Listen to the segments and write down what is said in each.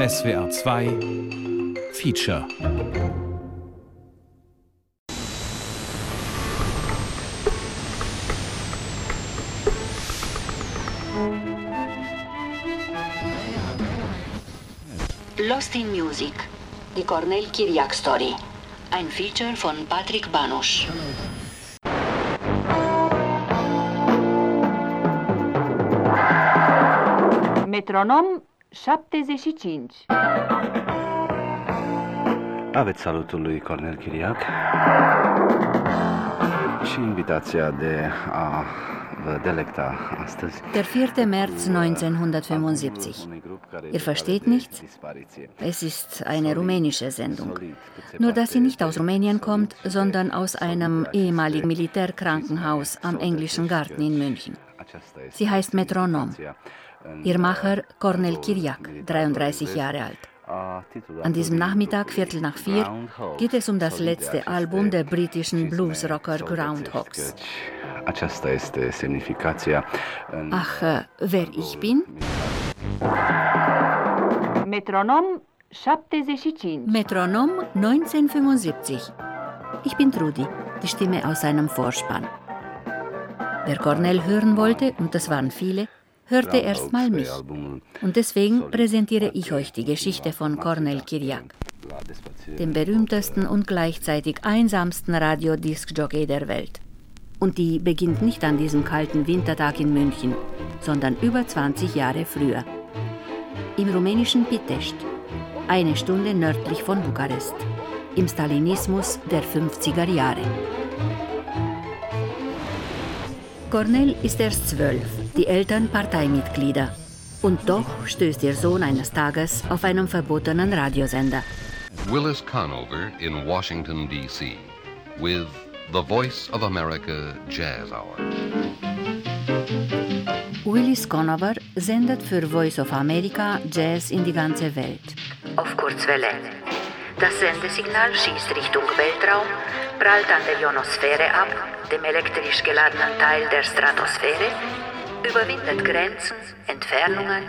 SWR 2 Feature Lost in Music, die Cornel Kiriak Story. Ein Feature von Patrick Banusch. Metronom 75. Aveți salutul lui Cornel Chiriac și invitația de a. Der 4. März 1975. Ihr versteht nichts? Es ist eine rumänische Sendung. Nur dass sie nicht aus Rumänien kommt, sondern aus einem ehemaligen Militärkrankenhaus am Englischen Garten in München. Sie heißt Metronom. Ihr Macher Cornel Kiriak, 33 Jahre alt. An diesem Nachmittag, Viertel nach vier, geht es um das letzte Album der britischen Bluesrocker Groundhogs. Ach, äh, wer ich bin? Metronom 75. Metronom 1975. Ich bin Trudi, die Stimme aus seinem Vorspann. Wer Cornel hören wollte, und das waren viele, hörte erst mal mich. Und deswegen präsentiere ich euch die Geschichte von Cornel Kiriak, dem berühmtesten und gleichzeitig einsamsten Radiodiskjockey der Welt. Und die beginnt nicht an diesem kalten Wintertag in München, sondern über 20 Jahre früher. Im rumänischen Pitești, eine Stunde nördlich von Bukarest, im Stalinismus der 50er Jahre. Cornel ist erst zwölf, die Eltern Parteimitglieder. Und doch stößt ihr Sohn eines Tages auf einen verbotenen Radiosender. Willis Conover in Washington, D.C. with the Voice of America Jazz Hour. Willis Conover sendet für Voice of America Jazz in die ganze Welt. Auf Kurzwelle. Das Sendesignal schießt Richtung Weltraum, prallt an der Ionosphäre ab, dem elektrisch geladenen Teil der Stratosphäre, überwindet Grenzen, Entfernungen,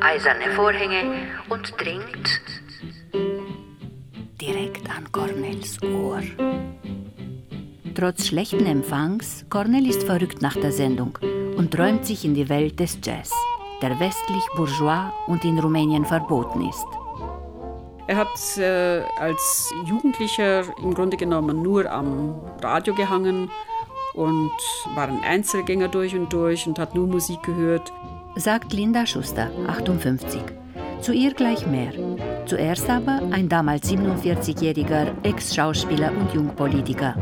eiserne Vorhänge und dringt direkt an Cornels Ohr. Trotz schlechten Empfangs, Cornel ist verrückt nach der Sendung und träumt sich in die Welt des Jazz, der westlich bourgeois und in Rumänien verboten ist. Er hat äh, als Jugendlicher im Grunde genommen nur am Radio gehangen und war ein Einzelgänger durch und durch und hat nur Musik gehört. Sagt Linda Schuster, 58. Zu ihr gleich mehr. Zuerst aber ein damals 47-jähriger Ex-Schauspieler und Jungpolitiker.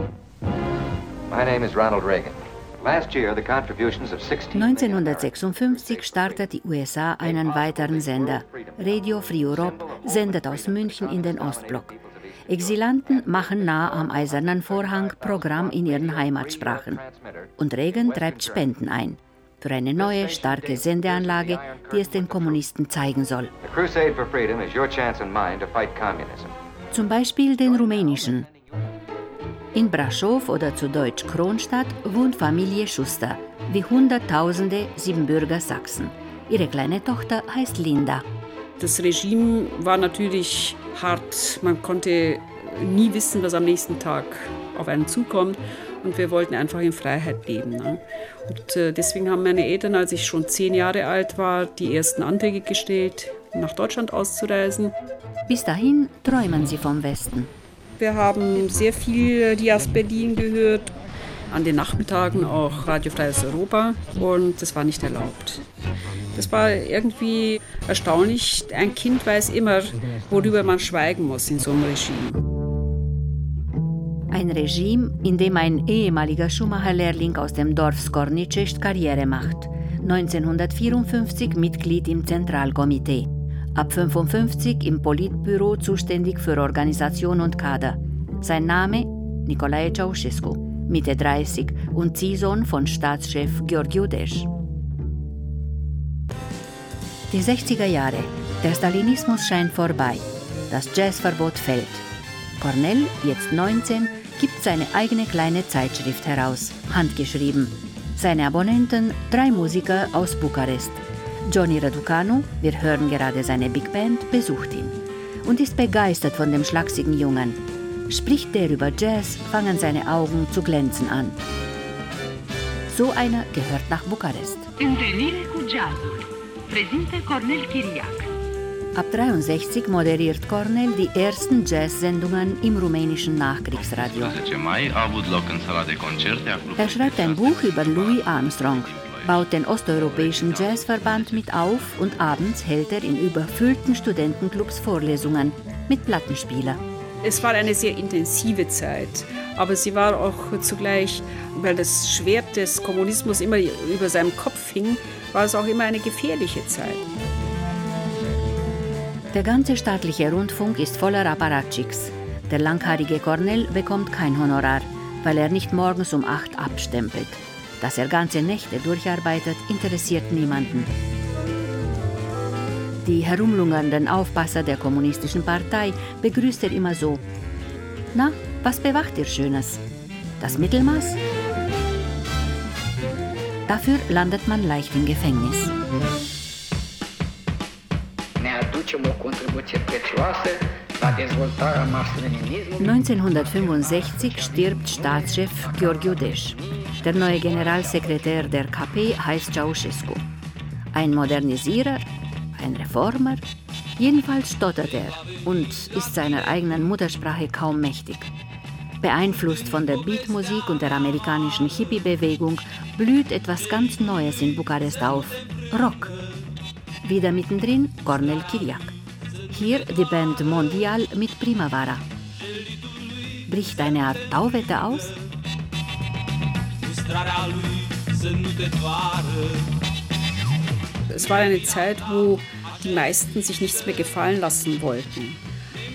My name is Ronald Reagan. Last year, the contributions of 16 1956 startet die USA einen weiteren Sender. Radio Free Europe sendet aus München in den Ostblock. Exilanten machen nah am Eisernen Vorhang Programm in ihren Heimatsprachen. Und Reagan treibt Spenden ein. Für eine neue, starke Sendeanlage, die es den Kommunisten zeigen soll. Zum Beispiel den rumänischen. In Braschow oder zu Deutsch Kronstadt wohnt Familie Schuster, wie Hunderttausende Siebenbürger Sachsen. Ihre kleine Tochter heißt Linda. Das Regime war natürlich hart. Man konnte nie wissen, was am nächsten Tag auf einen zukommt. Und wir wollten einfach in Freiheit leben. Ne? Und äh, deswegen haben meine Eltern, als ich schon zehn Jahre alt war, die ersten Anträge gestellt, nach Deutschland auszureisen. Bis dahin träumen sie vom Westen. Wir haben sehr viel die aus Berlin gehört. An den Nachmittagen auch Radio Freies Europa und das war nicht erlaubt. Das war irgendwie erstaunlich. Ein Kind weiß immer, worüber man schweigen muss in so einem Regime. Ein Regime, in dem ein ehemaliger Schumacher-Lehrling aus dem Dorf Skornicest Karriere macht. 1954 Mitglied im Zentralkomitee. Ab 55 im Politbüro zuständig für Organisation und Kader. Sein Name Nicolae Ceausescu, Mitte 30 und Ziehsohn von Staatschef Gheorghiu Desch. Die 60er Jahre. Der Stalinismus scheint vorbei. Das Jazzverbot fällt. Cornell, jetzt 19, gibt seine eigene kleine Zeitschrift heraus, handgeschrieben. Seine Abonnenten drei Musiker aus Bukarest. Johnny Raducanu, wir hören gerade seine Big Band, besucht ihn und ist begeistert von dem schlachsigen Jungen. Spricht der über Jazz, fangen seine Augen zu glänzen an. So einer gehört nach Bukarest. Întâlnire cu jazzul. Prezintă Cornel Chiriac. Ab 63 moderiert Cornel die ersten Jazz-Sendungen im rumänischen Nachkriegsradio. Er schreibt ein Buch über Louis Armstrong, baut den osteuropäischen Jazzverband mit auf und abends hält er in überfüllten Studentenclubs Vorlesungen mit Plattenspieler. Es war eine sehr intensive Zeit, aber sie war auch zugleich, weil das Schwert des Kommunismus immer über seinem Kopf hing, war es auch immer eine gefährliche Zeit. Der ganze staatliche Rundfunk ist voller Apparatschicks. Der langhaarige Cornell bekommt kein Honorar, weil er nicht morgens um acht abstempelt. Dass er ganze Nächte durcharbeitet, interessiert niemanden. Die herumlungernden Aufpasser der Kommunistischen Partei begrüßt er immer so. Na, was bewacht ihr Schönes? Das Mittelmaß? Dafür landet man leicht im Gefängnis. 1965 stirbt Staatschef Georgiou Desch. Der neue Generalsekretär der KP heißt Ceausescu. Ein Modernisierer, ein Reformer, jedenfalls stottert er und ist seiner eigenen Muttersprache kaum mächtig. Beeinflusst von der Beatmusik und der amerikanischen Hippie-Bewegung blüht etwas ganz Neues in Bukarest auf: Rock. Wieder mittendrin Cornel Kiriak. Hier die Band Mondial mit Primavera. Bricht eine Art Tauwetter aus? Es war eine Zeit, wo die meisten sich nichts mehr gefallen lassen wollten.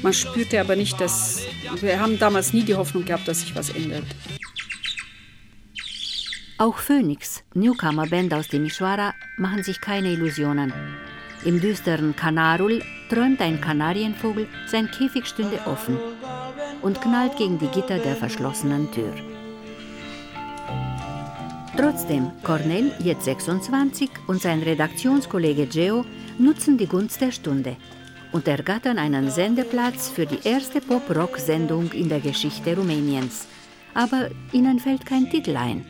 Man spürte aber nicht, dass. Wir haben damals nie die Hoffnung gehabt, dass sich was ändert. Auch Phoenix, Newcomer-Band aus Timișoara, machen sich keine Illusionen. Im düsteren Kanarul träumt ein Kanarienvogel, sein Käfig stünde offen und knallt gegen die Gitter der verschlossenen Tür. Trotzdem, Cornell, jetzt 26, und sein Redaktionskollege Geo nutzen die Gunst der Stunde und ergattern einen Sendeplatz für die erste Pop-Rock-Sendung in der Geschichte Rumäniens. Aber ihnen fällt kein Titel ein.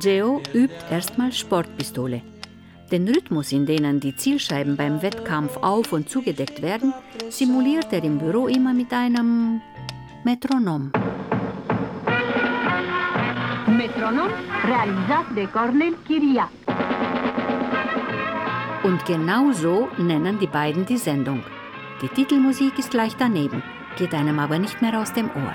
Geo übt erstmal Sportpistole. Den Rhythmus, in denen die Zielscheiben beim Wettkampf auf- und zugedeckt werden, simuliert er im Büro immer mit einem Metronom. Metronom realizat de Cornel Chiriac. Und genau so nennen die beiden die Sendung. Die Titelmusik ist gleich daneben, geht einem aber nicht mehr aus dem Ohr.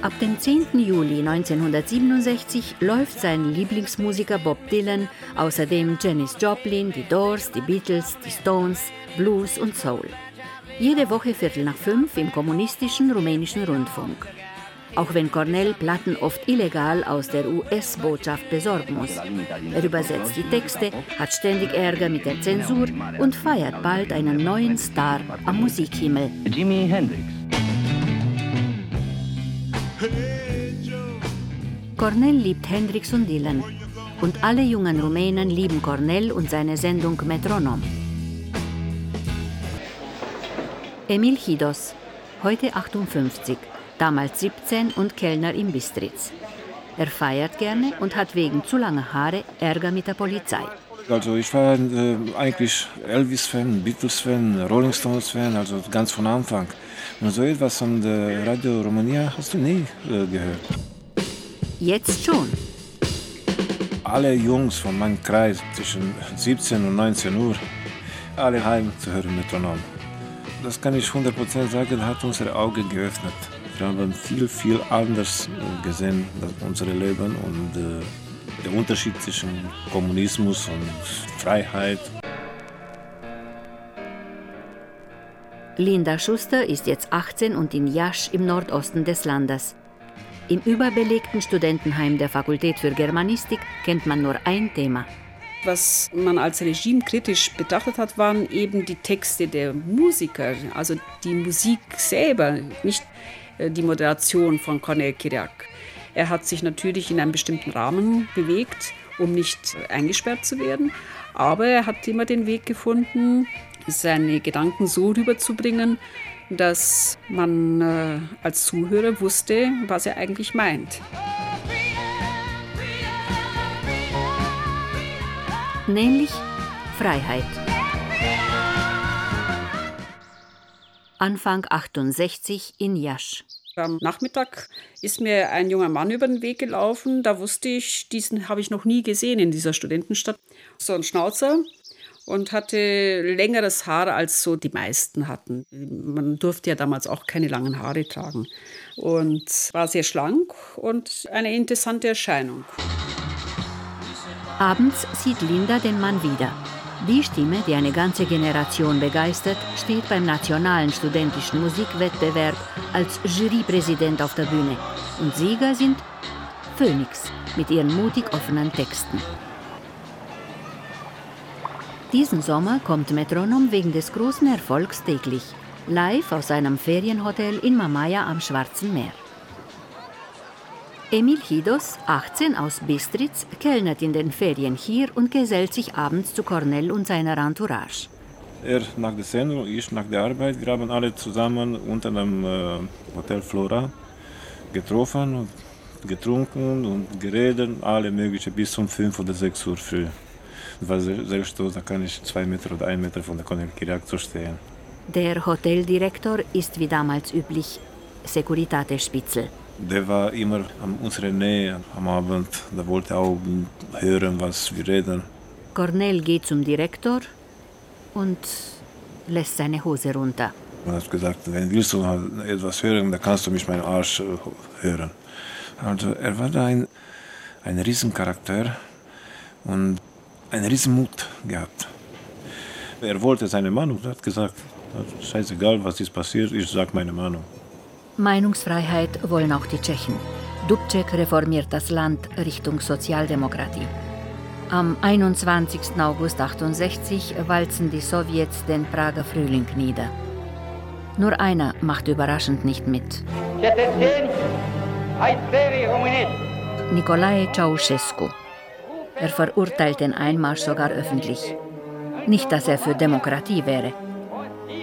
Ab dem 10. Juli 1967 läuft sein Lieblingsmusiker Bob Dylan, außerdem Janis Joplin, die Doors, die Beatles, die Stones, Blues und Soul. Jede Woche Viertel nach fünf im kommunistischen rumänischen Rundfunk. Auch wenn Cornell Platten oft illegal aus der US-Botschaft besorgen muss. Er übersetzt die Texte, hat ständig Ärger mit der Zensur und feiert bald einen neuen Star am Musikhimmel. Jimi Hendrix. Cornell liebt Hendrix und Dylan. Und alle jungen Rumänen lieben Cornell und seine Sendung Metronom. Emil Hidos, heute 58, damals 17 und Kellner im Bistritz. Er feiert gerne und hat wegen zu langer Haare Ärger mit der Polizei. Also ich war äh, eigentlich Elvis-Fan, Beatles-Fan, Rolling Stones-Fan, also ganz von Anfang. Und so etwas von der Radio Romania hast du nie äh, gehört. Jetzt schon. Alle Jungs von meinem Kreis zwischen 17 und 19 Uhr, alle heim zu hören Metronom. Das kann ich 100% sagen, hat unsere Augen geöffnet. Wir haben viel, viel anders äh, gesehen, unser Leben und äh, der Unterschied zwischen Kommunismus und Freiheit. Linda Schuster ist jetzt 18 und in Jasch im Nordosten des Landes. Im überbelegten Studentenheim der Fakultät für Germanistik kennt man nur ein Thema. Was man als Regime kritisch betrachtet hat, waren eben die Texte der Musiker, also die Musik selber, nicht die Moderation von Cornel Kiriak. Er hat sich natürlich in einem bestimmten Rahmen bewegt, um nicht eingesperrt zu werden. Aber er hat immer den Weg gefunden, seine Gedanken so rüberzubringen, dass man äh, als Zuhörer wusste, was er eigentlich meint. Nämlich Freiheit. Anfang 68 in Jasch. Am Nachmittag ist mir ein junger Mann über den Weg gelaufen. Da wusste ich, diesen habe ich noch nie gesehen in dieser Studentenstadt. So ein Schnauzer und hatte längeres Haar als so die meisten hatten. Man durfte ja damals auch keine langen Haare tragen. Und war sehr schlank und eine interessante Erscheinung. Abends sieht Linda den Mann wieder. Die Stimme, die eine ganze Generation begeistert, steht beim Nationalen Studentischen Musikwettbewerb als Jurypräsident auf der Bühne. Und Sieger sind Phoenix mit ihren mutig offenen Texten. Diesen Sommer kommt Metronom wegen des großen Erfolgs täglich, live aus einem Ferienhotel in Mamaya am Schwarzen Meer. Emil Hidos, 18 aus Bistritz, kellnert in den Ferien hier und gesellt sich abends zu Cornell und seiner Entourage. Er nach der Sendung, ich nach der Arbeit. Wir haben alle zusammen unter dem äh, Hotel Flora getroffen und getrunken und geredet, alle möglichen bis um 5 oder 6 Uhr früh. Sehr stolz, da kann ich zwei Meter oder ein Meter von der Cornell zu stehen. Der Hoteldirektor ist wie damals üblich Securitate Spitzel. Der war immer an unserer Nähe am Abend. Der wollte auch hören, was wir reden. Cornell geht zum Direktor und lässt seine Hose runter. Er hat gesagt, wenn willst du etwas hören, dann kannst du mich meinen Arsch hören. Also er war da ein, ein Riesencharakter und einen Riesenmut gehabt. Er wollte seine Meinung, er hat gesagt, scheißegal, was ist passiert, ich sage meine Meinung. Meinungsfreiheit wollen auch die Tschechen. Dubček reformiert das Land Richtung Sozialdemokratie. Am 21. August 68 walzen die Sowjets den Prager Frühling nieder. Nur einer macht überraschend nicht mit. Nicolae Ceausescu. Er verurteilt den Einmarsch sogar öffentlich. Nicht, dass er für Demokratie wäre.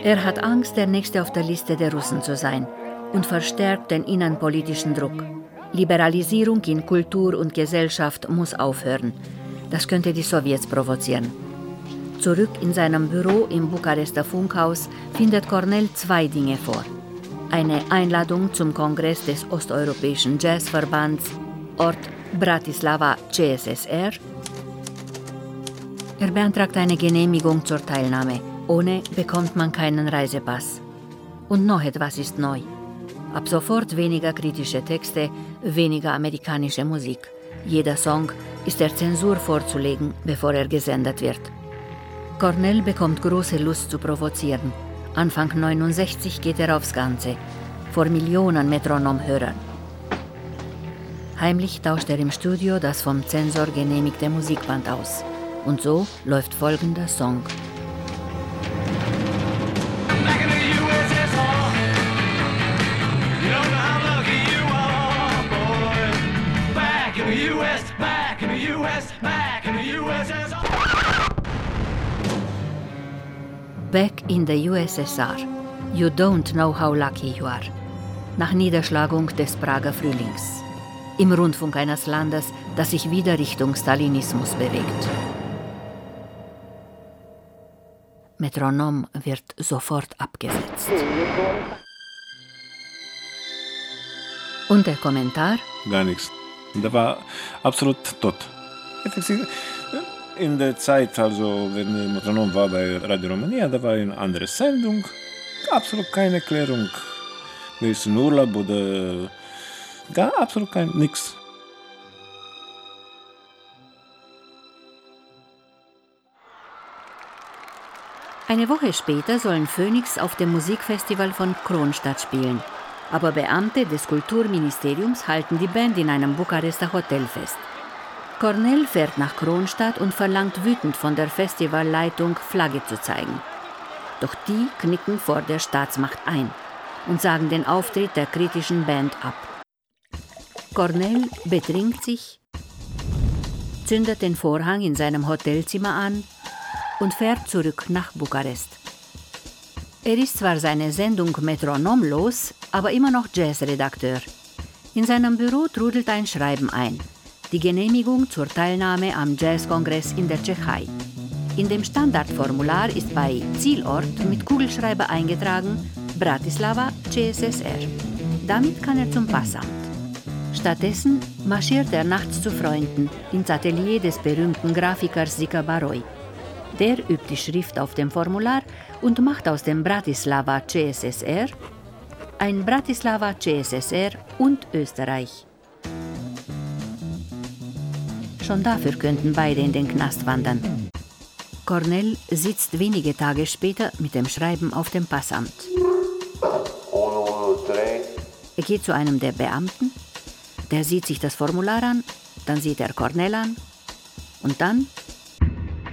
Er hat Angst, der Nächste auf der Liste der Russen zu sein und verstärkt den innenpolitischen Druck. Liberalisierung in Kultur und Gesellschaft muss aufhören. Das könnte die Sowjets provozieren. Zurück in seinem Büro im Bukarester Funkhaus findet Cornell zwei Dinge vor. Eine Einladung zum Kongress des Osteuropäischen Jazzverbands, Ort Bratislava CSSR. Er beantragt eine Genehmigung zur Teilnahme. Ohne bekommt man keinen Reisepass. Und noch etwas ist neu. Ab sofort weniger kritische Texte, weniger amerikanische Musik. Jeder Song ist der Zensur vorzulegen, bevor er gesendet wird. Cornell bekommt große Lust zu provozieren. Anfang 69 geht er aufs Ganze, vor Millionen Metronomhörern. Heimlich tauscht er im Studio das vom Zensor genehmigte Musikband aus. Und so läuft folgender Song. Back in the USSR. You don't know how lucky you are. Nach Niederschlagung des Prager Frühlings. Im Rundfunk eines Landes, das sich wieder Richtung Stalinismus bewegt. Metronom wird sofort abgesetzt. Und der Kommentar? Gar nichts. Der war absolut tot. In der Zeit, also wenn Metronom war bei Radio Romania, da war eine andere Sendung. Absolut keine Erklärung. Wir sind in Urlaub oder gar absolut kein nichts. Eine Woche später sollen Phoenix auf dem Musikfestival von Kronstadt spielen. Aber Beamte des Kulturministeriums halten die Band in einem Bukarester Hotel fest. Cornell fährt nach Kronstadt und verlangt wütend von der Festivalleitung, Flagge zu zeigen. Doch die knicken vor der Staatsmacht ein und sagen den Auftritt der kritischen Band ab. Cornell betrinkt sich, zündet den Vorhang in seinem Hotelzimmer an und fährt zurück nach Bukarest. Er ist zwar seine Sendung Metronom los, aber immer noch Jazzredakteur. In seinem Büro trudelt ein Schreiben ein. Die Genehmigung zur Teilnahme am Jazzkongress in der Tschechei. In dem Standardformular ist bei Zielort mit Kugelschreiber eingetragen Bratislava, CSSR. Damit kann er zum Passamt. Stattdessen marschiert er nachts zu Freunden ins Atelier des berühmten Grafikers Sika Baroi. Der übt die Schrift auf dem Formular und macht aus dem Bratislava CSSR ein Bratislava CSSR und Österreich. Schon dafür könnten beide in den Knast wandern. Cornell sitzt wenige Tage später mit dem Schreiben auf dem Passamt. Er geht zu einem der Beamten, der sieht sich das Formular an, dann sieht er Cornell an und dann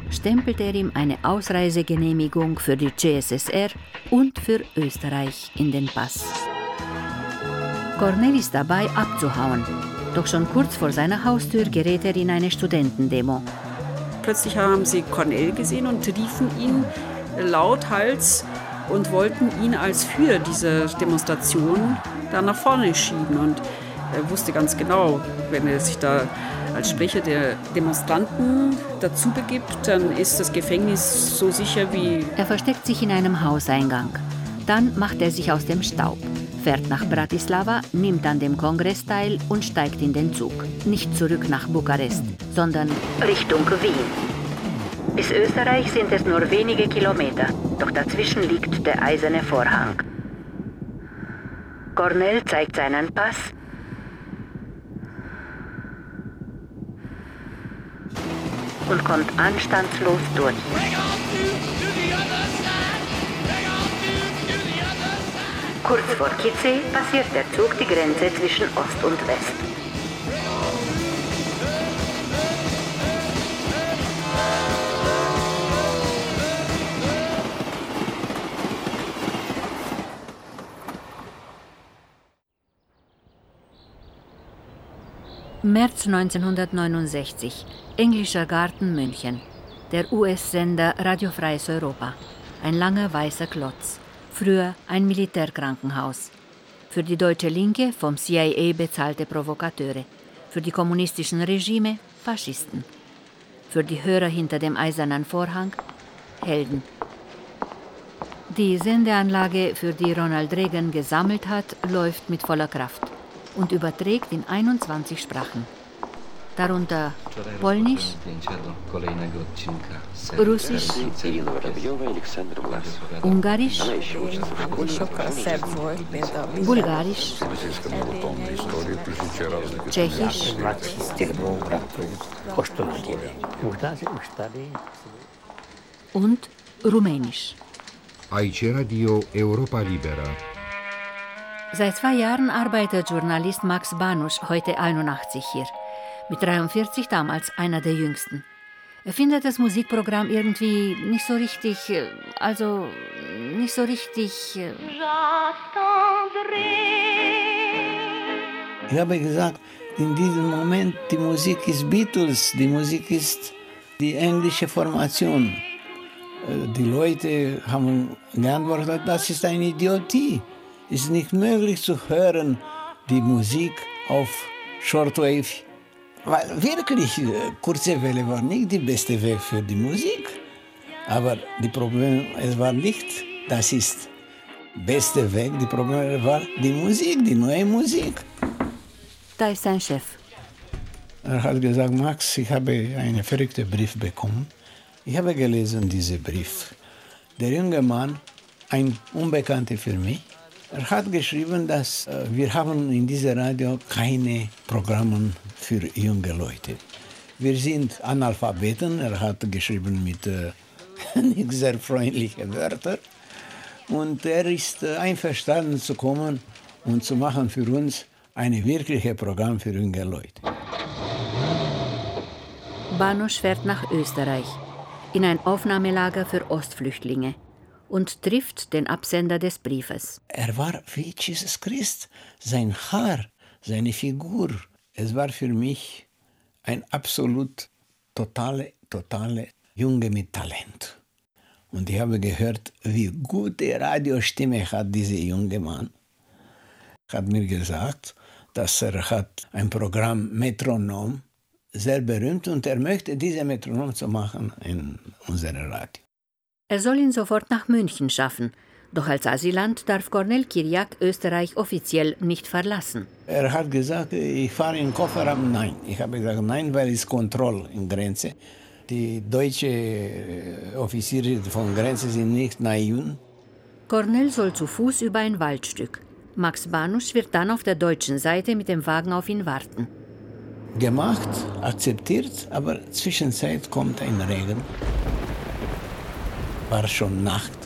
stempelt er ihm eine Ausreisegenehmigung für die CSSR und für Österreich in den Pass. Cornell ist dabei abzuhauen, doch schon kurz vor seiner Haustür gerät er in eine Studentendemo. Plötzlich haben sie Cornell gesehen und riefen ihn lauthals und wollten ihn als Führer dieser Demonstration da nach vorne schieben. Und er wusste ganz genau, wenn er sich da als Sprecher der Demonstranten dazu begibt, dann ist das Gefängnis so sicher wie. Er versteckt sich in einem Hauseingang. Dann macht er sich aus dem Staub, fährt nach Bratislava, nimmt an dem Kongress teil und steigt in den Zug. Nicht zurück nach Bukarest, sondern Richtung Wien. Bis Österreich sind es nur wenige Kilometer, doch dazwischen liegt der eiserne Vorhang. Cornell zeigt seinen Pass und kommt anstandslos durch. Kurz vor Kitze passiert der Zug die Grenze zwischen Ost und West. März 1969, Englischer Garten München. Der US-Sender Radio Freies Europa. Ein langer weißer Klotz. Früher ein Militärkrankenhaus. Für die deutsche Linke vom CIA bezahlte Provokateure. Für die kommunistischen Regime Faschisten. Für die Hörer hinter dem eisernen Vorhang Helden. Die Sendeanlage, für die Ronald Reagan gesammelt hat, läuft mit voller Kraft und überträgt in 21 Sprachen. Darunter Polnisch, Russisch, Ungarisch, Bulgarisch, Tschechisch und Rumänisch. Aici Radio Europa Libera. Seit zwei Jahren arbeitet Journalist Max Banusch, heute 81 hier. Mit 43 damals einer der jüngsten. Er findet das Musikprogramm irgendwie nicht so richtig, äh, also nicht so richtig. Äh, ich habe gesagt, in diesem Moment, die Musik ist Beatles, die Musik ist die englische Formation. Äh, die Leute haben geantwortet, das ist eine Idiotie ist nicht möglich zu hören, die Musik auf Shortwave. Weil wirklich, äh, kurze Welle war nicht die beste Weg für die Musik. Aber die Problem, es war nicht, das ist beste Weg, die Problem war die Musik, die neue Musik. Da ist sein Chef. Er hat gesagt, Max, ich habe einen verrückten Brief bekommen. Ich habe gelesen diesen Brief. Der junge Mann, ein Unbekannter für mich, er hat geschrieben, dass äh, wir haben in diesem Radio keine Programme für junge Leute. Wir sind Analphabeten, er hat geschrieben mit äh, nicht sehr freundlichen Wörtern. Und er ist äh, einverstanden zu kommen und zu machen für uns ein wirkliches Programm für junge Leute. Banusch fährt nach Österreich, in ein Aufnahmelager für Ostflüchtlinge und trifft den Absender des Briefes. Er war wie Jesus Christ. Sein Haar, seine Figur, Es war für mich ein absolut totale, totale Junge mit Talent. Und ich habe gehört, wie gute Radiostimme hat dieser junge Mann. Hat mir gesagt, dass er hat ein Programm Metronom sehr berühmt und er möchte diese Metronom zu machen in unserem Radio. Er soll ihn sofort nach München schaffen. Doch als Asylant darf Cornel Kiriak Österreich offiziell nicht verlassen. Er hat gesagt, ich fahre in Kofferraum. Nein. Ich habe gesagt, nein, weil es Kontrolle in Grenze. Die deutschen Offiziere von Grenze sind nicht naiv. Cornel soll zu Fuß über ein Waldstück. Max Banusch wird dann auf der deutschen Seite mit dem Wagen auf ihn warten. Gemacht, akzeptiert, aber zwischenzeit kommt ein Regen. War schon Nacht.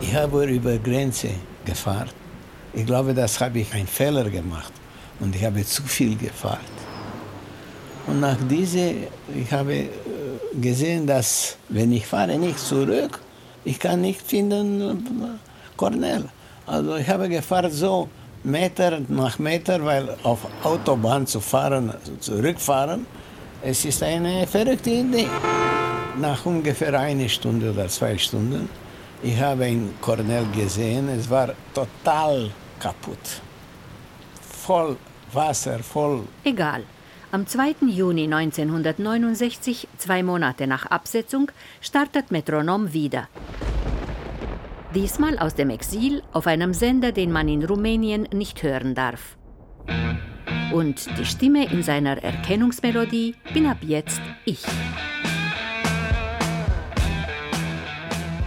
Ich habe über Grenze gefahren. Ich glaube, das habe ich einen Fehler gemacht und ich habe zu viel gefahren. Und nach diese, ich habe gesehen, dass wenn ich fahre nicht zurück, ich kann nicht finden Cornell. Also ich habe gefahren so Meter nach Meter, weil auf Autobahn zu fahren, zurückfahren, es ist eine verrückte Idee. Nach ungefähr eine Stunde oder zwei Stunden, ich habe ein Cornell gesehen, es war total kaputt. Voll Wasser, voll. Egal. Am 2. Juni 1969, zwei Monate nach Absetzung, startet Metronom wieder. Diesmal aus dem Exil auf einem Sender, den man in Rumänien nicht hören darf. Und die Stimme in seiner Erkennungsmelodie bin ab jetzt ich.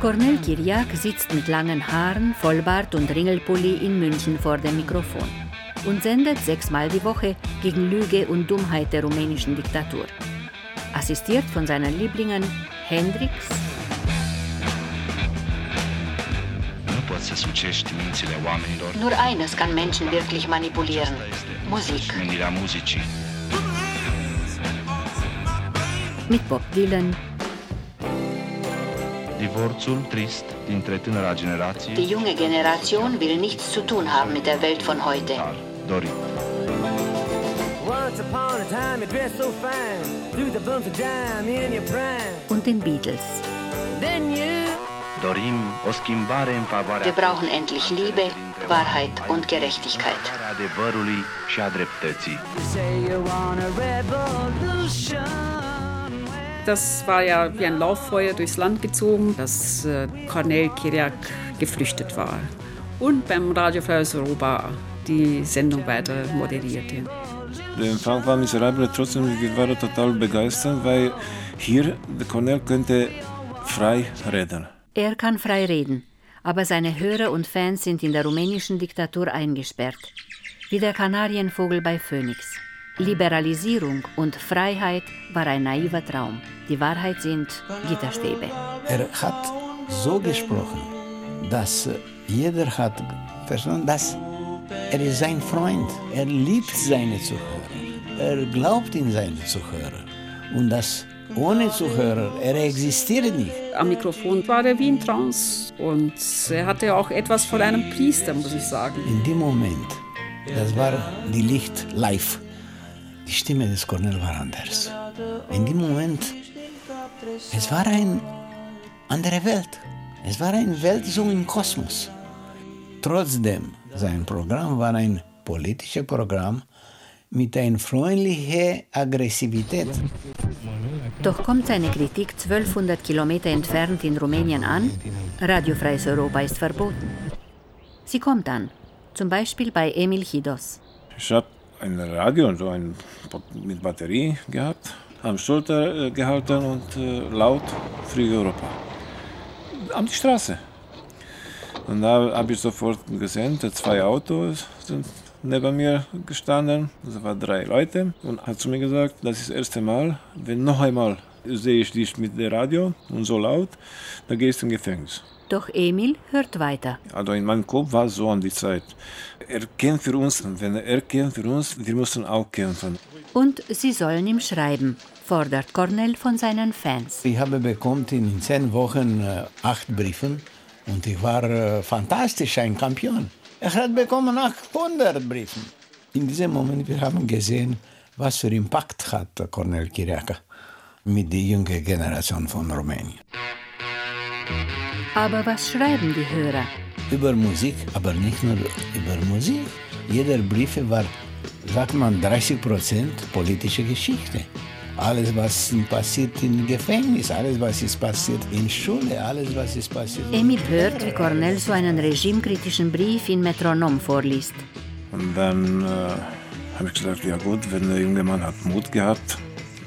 Cornel Kiriak sitzt mit langen Haaren, Vollbart und Ringelpulli in München vor dem Mikrofon und sendet sechsmal die Woche gegen Lüge und Dummheit der rumänischen Diktatur. Assistiert von seinen Lieblingen Hendrix, Nur eines kann Menschen wirklich manipulieren. Musik. mit Bob Dylan, Divorțul trist dintre tânăra generație Die junge Generation will nichts zu tun haben mit der Welt von heute. dorit. Once upon a time you dressed so fine, threw the bumps of dime in your prime. und den Beatles. Then you Dorim o schimbare în favoarea Wir brauchen endlich Liebe, Wahrheit und Gerechtigkeit. adevărului și a dreptății. say you want a revolution. Das war ja wie ein Lauffeuer durchs Land gezogen, dass äh, Cornel Kiriak geflüchtet war und beim Radio Freies Europa die Sendung weiter moderierte. Der Empfang war miserabel, trotzdem wir waren total begeistert, weil hier der Cornell könnte frei reden. Er kann frei reden, aber seine Hörer und Fans sind in der rumänischen Diktatur eingesperrt. Wie der Kanarienvogel bei Phoenix. Liberalisierung und Freiheit war ein naiver Traum. Die Wahrheit sind Gitterstäbe. Er hat so gesprochen, dass jeder hat verstanden, dass er ist sein Freund. Er liebt seine Zuhörer. Er glaubt in seine Zuhörer. Und das ohne Zuhörer, er existiert nicht. Am Mikrofon war er wie in Trance und er hatte auch etwas von einem Priester, muss ich sagen. In dem Moment, das war die Licht live. Die Stimme des Cornel war anders. In dem Moment, es war eine andere Welt. Es war eine Welt so im Kosmos. Trotzdem, sein Programm war ein politisches Programm mit einer freundlichen Aggressivität. Doch kommt seine Kritik 1200 Kilometer entfernt in Rumänien an? Radiofreies Europa ist verboten. Sie kommt an, zum Beispiel bei Emil Chidos. Ich habe ein Radio und so ein mit Batterie gehabt, am Schulter äh, gehalten und äh, laut Free Europa. An die Straße. Und da habe ich sofort gesehen, zwei Autos sind neben mir gestanden. Das waren drei Leute und hat zu mir gesagt, das ist das erste Mal, wenn noch einmal sehe ich dich mit dem Radio und so laut, dann gehst du ins Gefängnis. Doch Emil hört weiter. Also in meinem Kopf war so an die Zeit. Er kämpft für uns und wenn er kämpft für uns, wir müssen auch kämpfen. Und sie sollen ihm schreiben, fordert Cornell von seinen Fans. Ich habe bekommen in zehn Wochen äh, acht Briefe und ich war äh, fantastisch, ein Kampion. Er hat bekommen 800 Briefe. In diesem Moment wir haben gesehen, was für Impact hat Cornel Kiriaka mit der jungen Generation von Rumänien. Aber was schreiben die Hörer? Über Musik, aber nicht nur über Musik. Jeder Brief war, sagt man, 30 Prozent politische Geschichte. Alles, was passiert im Gefängnis, alles, was ist passiert in Schule, alles, was ist passiert. Emil hört, wie Cornell so einen regimekritischen Brief in Metronom vorliest. Und dann äh, habe ich gesagt, ja gut, wenn der junge Mann hat Mut gehabt,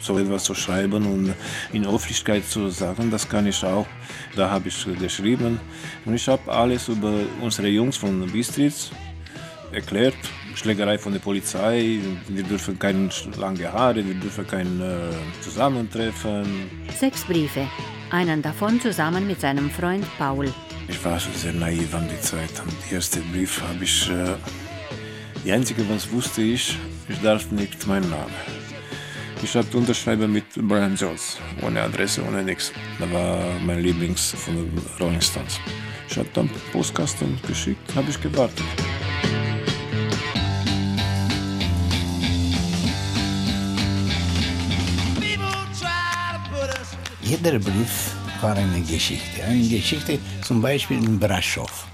so etwas zu schreiben und in Öffentlichkeit zu sagen, das kann ich auch. Da habe ich geschrieben und ich habe alles über unsere Jungs von Bistritz erklärt. Schlägerei von der Polizei, wir dürfen keine lange Haare, wir dürfen kein äh, Zusammentreffen. Sechs Briefe, einen davon zusammen mit seinem Freund Paul. Ich war sehr naiv an die Zeit. Am ersten Brief habe ich, äh, die einzige, was wusste ich, ich darf nicht meinen Namen. Ich habe unterschreiben mit Brian Jones, ohne Adresse, ohne nichts. Da war mein Lieblings von den Rolling Stones. Ich habe dann Postkasten geschickt, habe ich gewartet. Jeder Brief war eine Geschichte. Eine Geschichte zum Beispiel in Braschow.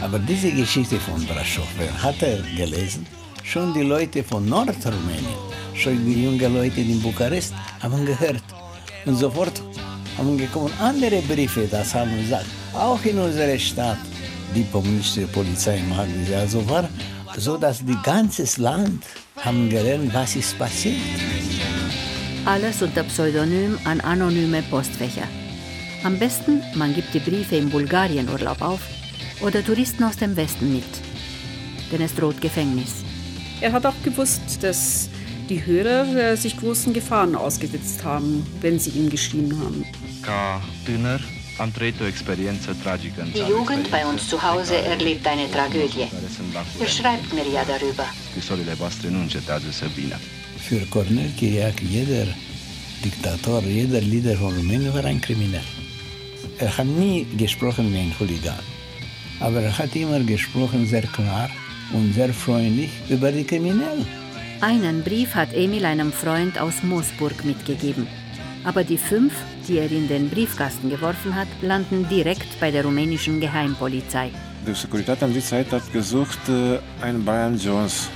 Aber diese Geschichte von Braschow, wer hat er gelesen? Schon die Leute von Nordrumänien, schon die jungen Leute in Bukarest haben gehört. Und sofort haben gekommen andere Briefe, das haben gesagt, auch in unserer Stadt. Die kommunistische Polizei macht diese. Also war so, dass die ganzes Land haben gelernt, was ist passiert. Alles unter Pseudonym an anonyme Postfächer. Am besten, man gibt die Briefe im Bulgarienurlaub auf oder Touristen aus dem Westen mit. Denn es droht Gefängnis. Er hat auch gewusst, dass die Hörer äh, sich großen Gefahren ausgesetzt haben, wenn sie ihm geschrieben haben. Die Jugend bei uns zu Hause erlebt eine Tragödie. Ihr schreibt mir ja darüber. Für Cornel Kiriak, jeder Diktator, jeder Leader von Rumänien war ein Kriminell. Er hat nie gesprochen wie ein Hooligan, aber er hat immer gesprochen sehr klar und sehr freundlich über die Kriminellen. Einen Brief hat Emil einem Freund aus Moosburg mitgegeben. Aber die fünf, die er in den Briefkasten geworfen hat, landen direkt bei der rumänischen Geheimpolizei. Die Securitate an die Zeit hat gesucht äh, einen Brian Jones.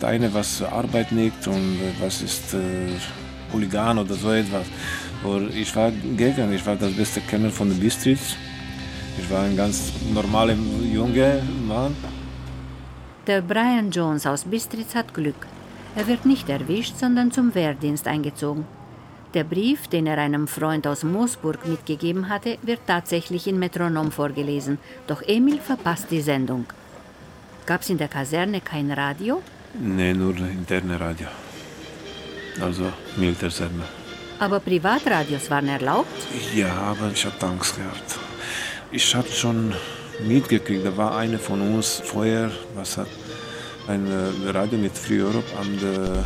Der eine, was Arbeit nickt und äh, was ist äh, Hooligan oder so etwas. Und ich war gegen, ich war das beste Kenner von den Bistritz. Ich war ein ganz normaler junger Mann. Der Brian Jones aus Bistritz hat Glück. Er wird nicht erwischt, sondern zum Wehrdienst eingezogen. Der Brief, den er einem Freund aus Moosburg mitgegeben hatte, wird tatsächlich in Metronom vorgelesen. Doch Emil verpasst die Sendung. Gab es in der Kaserne kein Radio? Nee, nur interne Radio. Also Militärsender. Aber Privatradios waren erlaubt? Ja, aber ich hatte Angst gehabt. Ich habe schon mitgekriegt, da war eine von uns vorher, was hat ein Radio mit Free Europe an der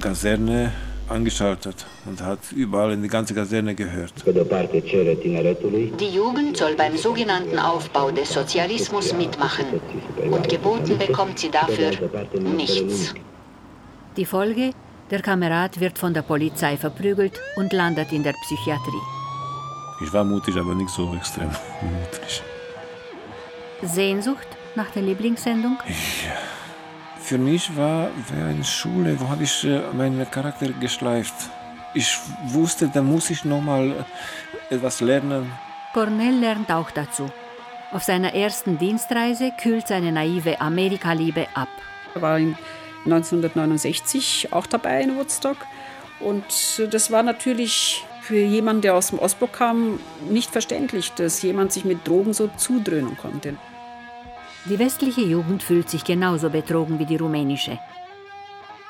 Kaserne angeschaltet und hat überall in die ganze Kaserne gehört. Die Jugend soll beim sogenannten Aufbau des Sozialismus mitmachen und geboten bekommt sie dafür nichts. Die Folge? Der Kamerad wird von der Polizei verprügelt und landet in der Psychiatrie. Ich war mutig, aber nicht so extrem mutig. Sehnsucht nach der Lieblingssendung? Ja. Für mich war, eine Schule, wo habe ich meinen Charakter geschleift. Ich wusste, da muss ich noch mal etwas lernen. Cornell lernt auch dazu. Auf seiner ersten Dienstreise kühlt seine naive Amerikaliebe ab. Er war 1969 auch dabei in Woodstock. Und das war natürlich für jemanden, der aus dem Ostblock kam, nicht verständlich, dass jemand sich mit Drogen so zudröhnen konnte. Die westliche Jugend fühlt sich genauso betrogen wie die rumänische.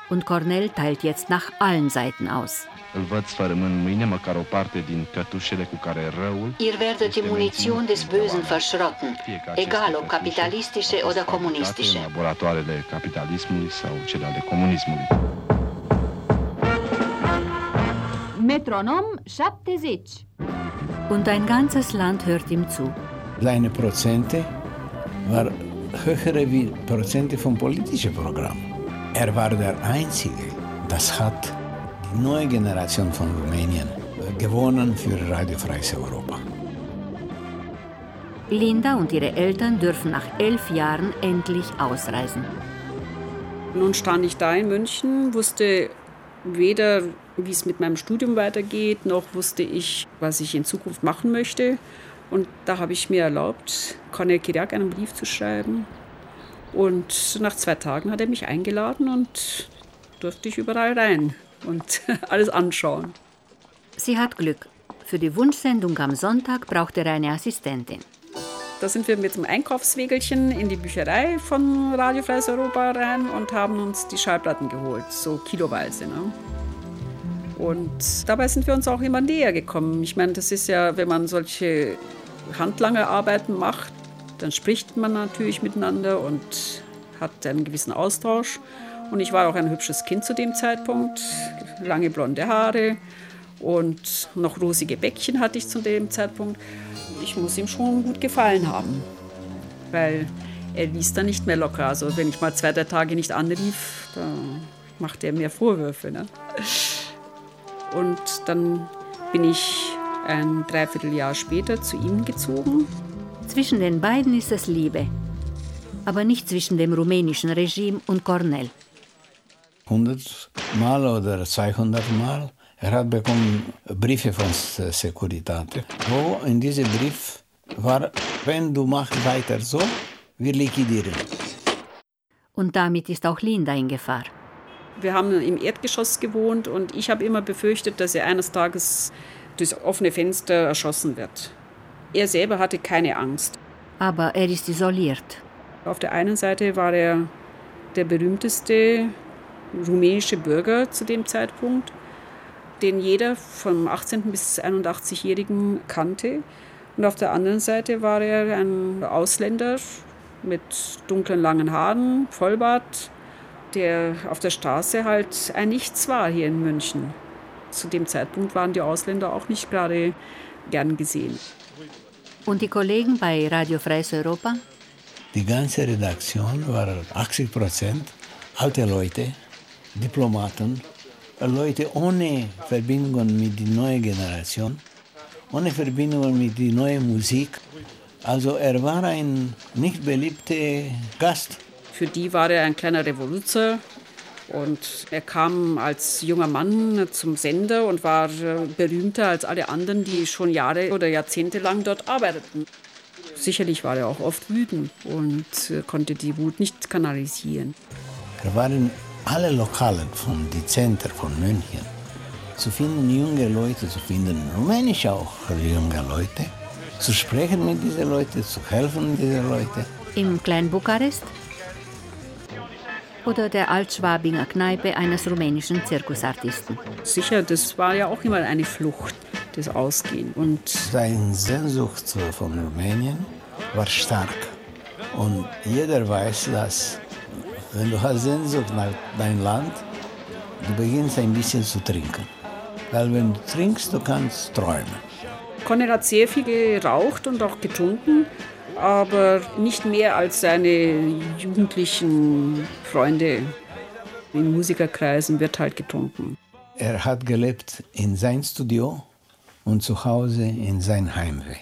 Und Cornell teilt jetzt nach allen Seiten aus. Ihr werdet die Munition des Bösen verschrotten, egal ob kapitalistische oder kommunistische. Metronom 70. Und ein ganzes Land hört ihm zu. Seine Prozente war höher wie Prozente vom politischen Programm. Er war der Einzige, Das hat die neue Generation von Rumänien gewonnen für Radio Freies Europa. Linda und ihre Eltern dürfen nach elf Jahren endlich ausreisen. Nun stand ich da in München, wusste weder, wie es mit meinem Studium weitergeht, noch wusste ich, was ich in Zukunft machen möchte. Und da habe ich mir erlaubt, Cornel Kiriak einen Brief zu schreiben. Und nach zwei Tagen hat er mich eingeladen und durfte ich überall rein und alles anschauen. Sie hat Glück. Für die Wunschsendung am Sonntag braucht er eine Assistentin. Da sind wir mit dem Einkaufswegelchen in die Bücherei von Radio Freies Europa rein und haben uns die Schallplatten geholt, so kiloweise. Ne? Und dabei sind wir uns auch immer näher gekommen. Ich meine, das ist ja, wenn man solche handlange Arbeiten macht, dann spricht man natürlich miteinander und hat einen gewissen Austausch. Und ich war auch ein hübsches Kind zu dem Zeitpunkt, lange blonde Haare und noch rosige Bäckchen hatte ich zu dem Zeitpunkt ich muss ihm schon gut gefallen haben. Weil er ließ dann nicht mehr locker. Also wenn ich mal zwei, drei Tage nicht anrief, da machte er mir Vorwürfe. Ne? Und dann bin ich ein Dreivierteljahr später zu ihm gezogen. Zwischen den beiden ist es Liebe, aber nicht zwischen dem rumänischen Regime und Cornell. 100 Mal oder 200 Mal er hat bekommen Briefe von Securitate, wo in diesem Brief war, wenn du machst weiter so, wir liquidieren. Und damit ist auch Linda in Gefahr. Wir haben im Erdgeschoss gewohnt und ich habe immer befürchtet, dass er eines Tages durchs offene Fenster erschossen wird. Er selber hatte keine Angst. Aber er ist isoliert. Auf der einen Seite war er der berühmteste rumänische Bürger zu dem Zeitpunkt den jeder vom 18. bis 81-Jährigen kannte. Und auf der anderen Seite war er ein Ausländer mit dunklen langen Haaren, Vollbart, der auf der Straße halt ein Nichts war hier in München. Zu dem Zeitpunkt waren die Ausländer auch nicht gerade gern gesehen. Und die Kollegen bei Radio Freies Europa? Die ganze Redaktion war 80 Prozent alte Leute, Diplomaten, Leute ohne Verbindung mit der neuen Generation, ohne Verbindung mit der neuen Musik. Also er war ein nicht beliebter Gast. Für die war er ein kleiner Revoluzer und er kam als junger Mann zum Sender und war äh, berühmter als alle anderen, die schon Jahre oder Jahrzehnte lang dort arbeiteten. Sicherlich war er auch oft wütend und äh, konnte die Wut nicht kanalisieren. Er war ein alle Lokalen von die Zentren von München zu finden, junge Leute zu finden, rumänisch auch junge Leute, zu sprechen mit diesen Leuten, zu helfen diesen Leuten. Im Klein Bukarest? Oder der Altschwabinger Kneipe eines rumänischen Zirkusartisten? Sicher, das war ja auch immer eine Flucht, das Ausgehen. Und Seine Sehnsucht von Rumänien war stark. Und jeder weiß, dass wenn du hast Sehnsucht nach deinem Land, du beginnst ein bisschen zu trinken. Weil wenn du trinkst, du kannst träumen. Conny hat sehr viel geraucht und auch getrunken, aber nicht mehr als seine jugendlichen Freunde. In Musikerkreisen wird halt getrunken. Er hat gelebt in sein Studio und zu Hause in sein Heimweh.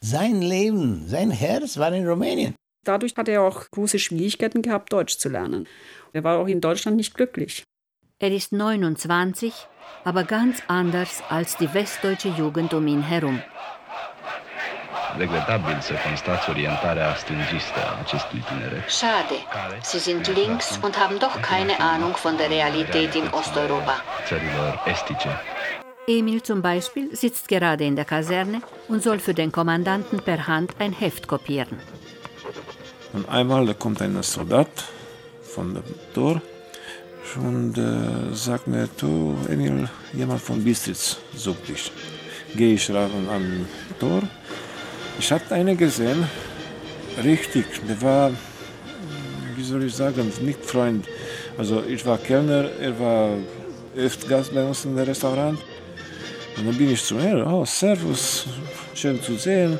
Sein Leben, sein Herz war in Rumänien. Dadurch hat er auch große Schwierigkeiten gehabt, Deutsch zu lernen. Er war auch in Deutschland nicht glücklich. Er ist 29, aber ganz anders als die westdeutsche Jugend um ihn herum. Regretabil să constați orientarea stângistă a acestui tineret. Schade, Sie sind links und haben doch keine Ahnung von der Realität in Osteuropa. Țărilor estice. Emil zum Beispiel sitzt gerade in der Kaserne und soll für den Kommandanten per Hand ein Heft kopieren. Und einmal da kommt ein Soldat von dem Tor und äh, sagt mir, du Emil, jemand von Bistritz sucht dich. Gehe ich ran am Tor. Ich habe einen gesehen, richtig, der war, wie soll ich sagen, nicht Freund. Also ich war Kellner, er war öfter Gast bei uns im Restaurant. Und dann bin ich zu ihm, oh, Servus, schön zu sehen.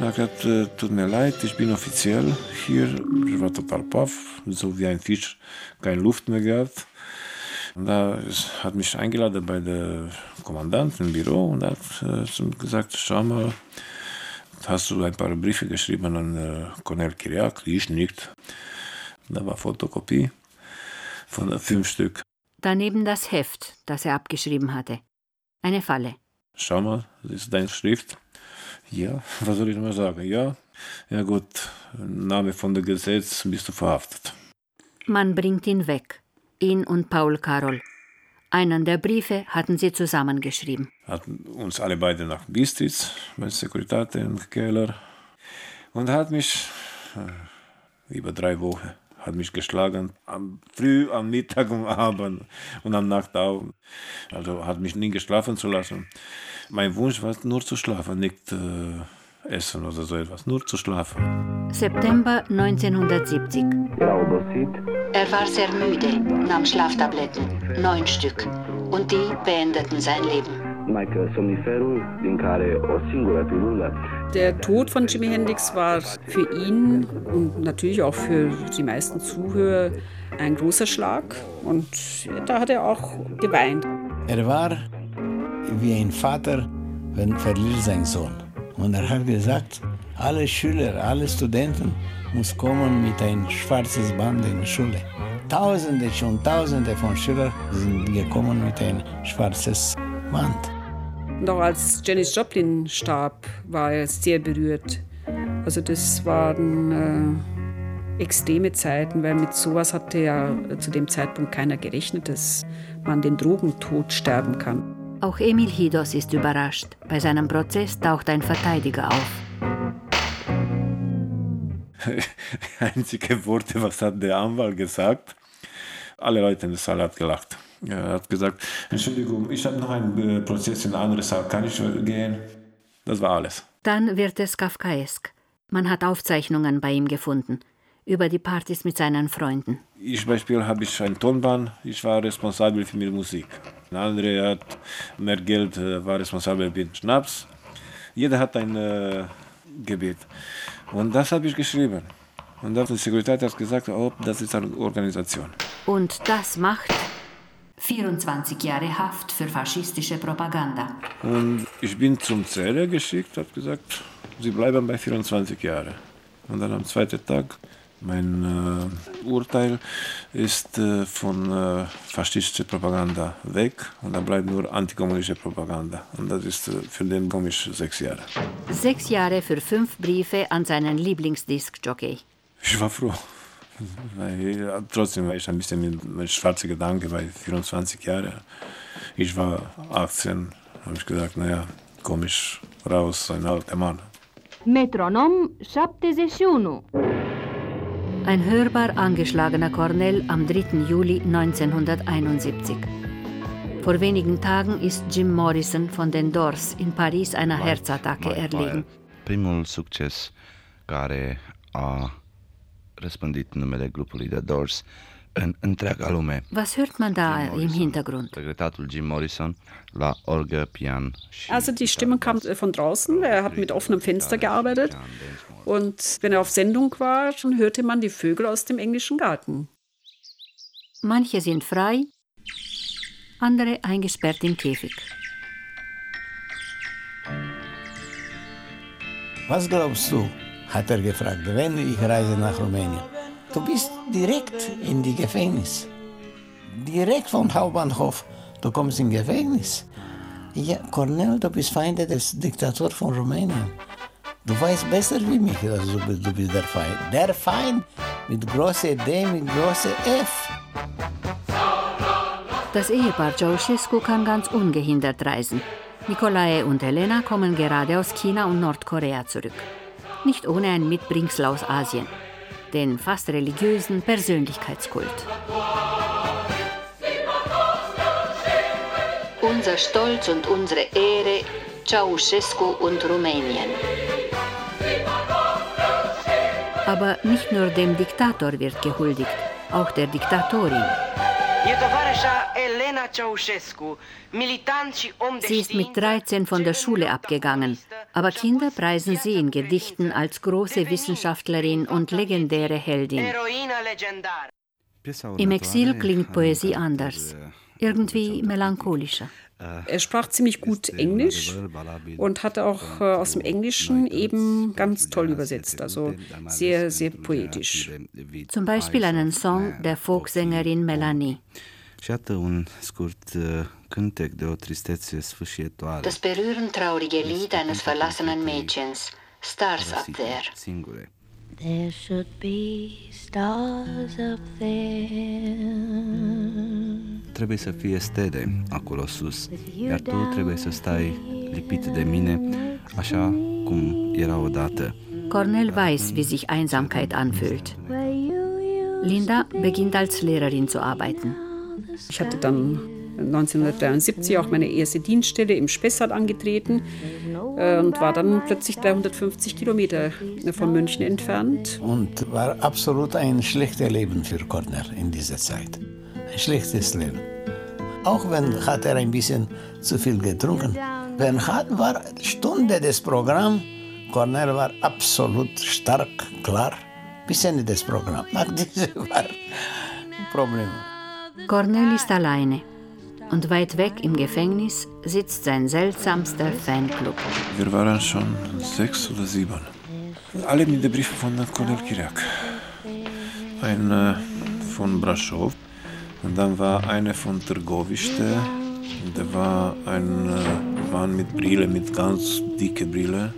Er hat gesagt, äh, tut mir leid, ich bin offiziell hier. Ich war total paff, so wie ein Fisch, keine Luft mehr gehabt. Und da hat mich eingeladen bei der Kommandant im Büro und hat äh, gesagt, schau mal, hast du ein paar Briefe geschrieben an äh, Cornel Kiriak? Ich nicht. Da war Fotokopie von fünf Stück. Daneben das Heft, das er abgeschrieben hatte. Eine Falle. Schau mal, das ist deine Schrift. Ja, was soll ich mal sagen? Ja, ja gut, Name von der Gesetz bist du verhaftet. Man bringt ihn weg, ihn und Paul Karol. Einen der Briefe hatten sie zusammengeschrieben. Hatten uns alle beide nach Bistritz, mein Sekuritate im Keller. Und hat mich äh, über drei Wochen hat mich geschlagen. Am Früh, am Mittag, am Abend und am Nacht auch. Also hat mich nie geschlafen zu lassen. Mein Wunsch war nur zu schlafen, nicht äh, essen oder so etwas, nur zu schlafen. September 1970. Er war sehr müde, nahm Schlaftabletten, neun Stück, und die beendeten sein Leben. Der Tod von Jimi Hendrix war für ihn und natürlich auch für die meisten Zuhörer ein großer Schlag und da hat er auch geweint. Er war wie ein Vater, wenn verliert sein Sohn. Und er hat gesagt, alle Schüler, alle Studenten muss kommen mit ein schwarzes Band in die Schule. Tausende, schon Tausende von Schülern sind gekommen mit ein schwarzes Band. Und auch als Janis Joplin starb, war er sehr berührt. Also das waren äh, extreme Zeiten, weil mit sowas hatte ja zu dem Zeitpunkt keiner gerechnet, dass man den Drogentod sterben kann. Auch Emil Hidos ist überrascht. Bei seinem Prozess taucht ein Verteidiger auf. Einzige Worte, was hat der Anwalt gesagt? Alle Leute in der Saal hat gelacht. Er hat gesagt, Entschuldigung, ich habe noch einen Prozess in andere Saal, kann ich gehen? Das war alles. Dann wird es kafkaesk. Man hat Aufzeichnungen bei ihm gefunden über die Partys mit seinen Freunden. Ich Beispiel habe ich ein Tonband, ich war responsabel für die Musik. Ein anderer hat mehr Geld, war responsabel für den Schnaps. Jeder hat ein äh, Gebet. Und das habe ich geschrieben. Und dann die Sekretär hat gesagt, oh, das ist eine Organisation. Und das macht 24 Jahre Haft für faschistische Propaganda. Und ich bin zum Zelle geschickt, hat gesagt, sie bleiben bei 24 Jahren. Und dann am zweiten Tag mein äh, Urteil ist äh, von äh, faschistischer Propaganda weg und da bleibt nur antikommunistische Propaganda. Und das ist äh, für den komisch sechs Jahre. Sechs Jahre für fünf Briefe an seinen Lieblingsdiskjockey. Ich war froh. Weil, ja, trotzdem war ich ein bisschen mit, mit schwarzen Gedanken, weil 24 Jahre. Ich war 18, habe ich gesagt, naja, komisch raus, ein alter Mann. Metronom 71. Ein hörbar angeschlagener Cornell am 3. Juli 1971. Vor wenigen Tagen ist Jim Morrison von den Doors in Paris einer Herzattacke erlegen. Primul succes care a răspândit numele grupului The Doors în întreaga lume. Was hört man da im Hintergrund? Regretatul Jim Morrison la Orgel, Pian. Also die Stimme kam von draußen. Er hat mit offenem Fenster gearbeitet. Und wenn er auf Sendung war, schon hörte man die Vögel aus dem englischen Garten. Manche sind frei, andere eingesperrt im Käfig. Was glaubst du? hat er gefragt, wenn ich reise nach Rumänien. Du bist direkt in die Gefängnis. Direkt vom Hauptbahnhof. Du kommst in Gefängnis. Ja, Cornel, du bist Feind des Diktators von Rumänien. Du weißt besser wie mich, dass du bist, du bist der Feind. Der Feind mit große D, mit große F. Das Ehepaar Ceausescu kann ganz ungehindert reisen. Nikolai und Helena kommen gerade aus China und Nordkorea zurück. Nicht ohne ein Mitbringsel aus Asien, den fast religiösen Persönlichkeitskult. Unser Stolz und unsere Ehre, Ceausescu und Rumänien. Aber nicht nur dem Diktator wird gehuldigt, auch der Diktatorin. Sie ist mit 13 von der Schule abgegangen, aber Kinder preisen sie in Gedichten als große Wissenschaftlerin und legendäre Heldin. Im Exil klingt Poesie anders. irgendwie melancholischer. Er sprach ziemlich gut Englisch und hatte auch äh, aus dem Englischen eben ganz toll übersetzt, also sehr, sehr poetisch. Zum Beispiel einen Song der Folksängerin Melanie. Das berührend traurige Lied eines verlassenen Mädchens, Stars Up There. There should be stars up there. Trebuie să fie stele acolo sus, iar tu trebuie să stai lipit de mine, așa cum era odată. Cornel weiß, wie sich Einsamkeit anfühlt. Linda beginnt als Lehrerin zu arbeiten. Ich hatte dann 1973 auch meine erste Dienststelle im Spessart angetreten äh, und war dann plötzlich 350 Kilometer von München entfernt. Und war absolut ein schlechtes Leben für Corner in dieser Zeit. Ein schlechtes Leben. Auch wenn hat er ein bisschen zu viel getrunken. Wenn hat, war Stunde des Programms, Corner war absolut stark, klar, bis Ende des Programms. Nach diesem war Problem. Cornel ist alleine und weit weg im Gefängnis sitzt sein seltsamster Fanclub. Wir waren schon sechs oder sieben. Alle mit den Briefen von Cornel Kiriak. Ein äh, von Braschow und dann war eine von Trgovište. Da war ein äh, Mann mit Brille, mit ganz dicke Brille,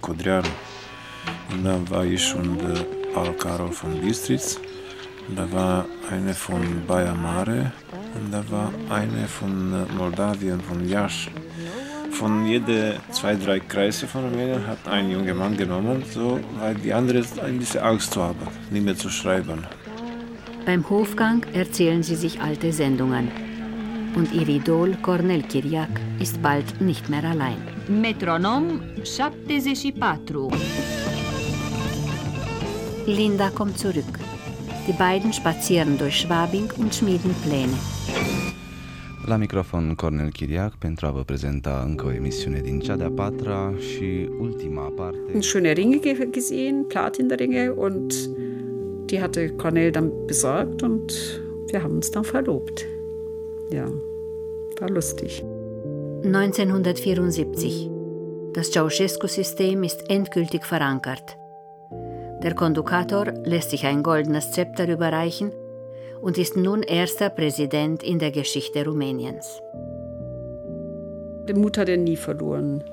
Kodrian. Und dann war ich und äh, Paul Karol von Bistritz. Da war eine von Bayer Mare und da war eine von äh, Moldawien, von Jasch. Von jede zwei, drei Kreise von Rumänien hat ein junger Mann genommen, so, weil die anderen ein bisschen Angst haben, nicht mehr zu schreiben. Beim Hofgang erzählen sie sich alte Sendungen. Und ihr Idol Cornel Kiriak ist bald nicht mehr allein. Metronom 74. Linda kommt zurück. Die beiden spazieren durch Schwabing und schmieden Pläne. La microfon Cornel Chiriac pentru a vă prezenta încă o emisiune din cea de-a patra și ultima parte. Schöne Ringe gesehen, Platinringe und die hatte Cornel dann besorgt und wir haben uns dann verlobt. Ja, war lustig. 1974. Das Ceausescu-System ist endgültig verankert. Der Kondukator lässt sich ein goldenes Zepter überreichen und ist nun erster Präsident in der Geschichte Rumäniens. Den Mut hat er nie verloren.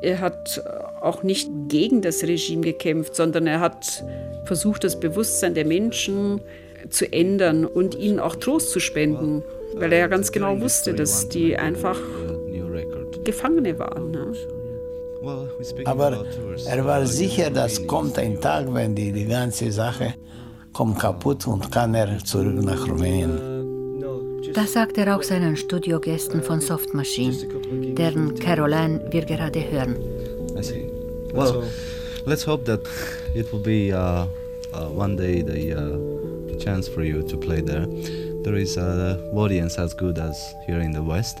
Er hat auch nicht gegen das Regime gekämpft, sondern er hat versucht, das Bewusstsein der Menschen zu ändern und ihnen auch Trost zu spenden, weil er ja ganz genau wusste, dass die einfach Gefangene waren. Ne? Aber er war sicher, dass kommt ein Tag, wenn die, die ganze Sache kommt kaputt und kann er zurück nach Rumänien. Das sagt er auch seinen Studiogästen von Soft Machine, deren Caroline wir gerade hören. I see. Well, let's hope that it will be uh, uh, one day the uh, chance for you to play there. There is an audience as good as here in the West,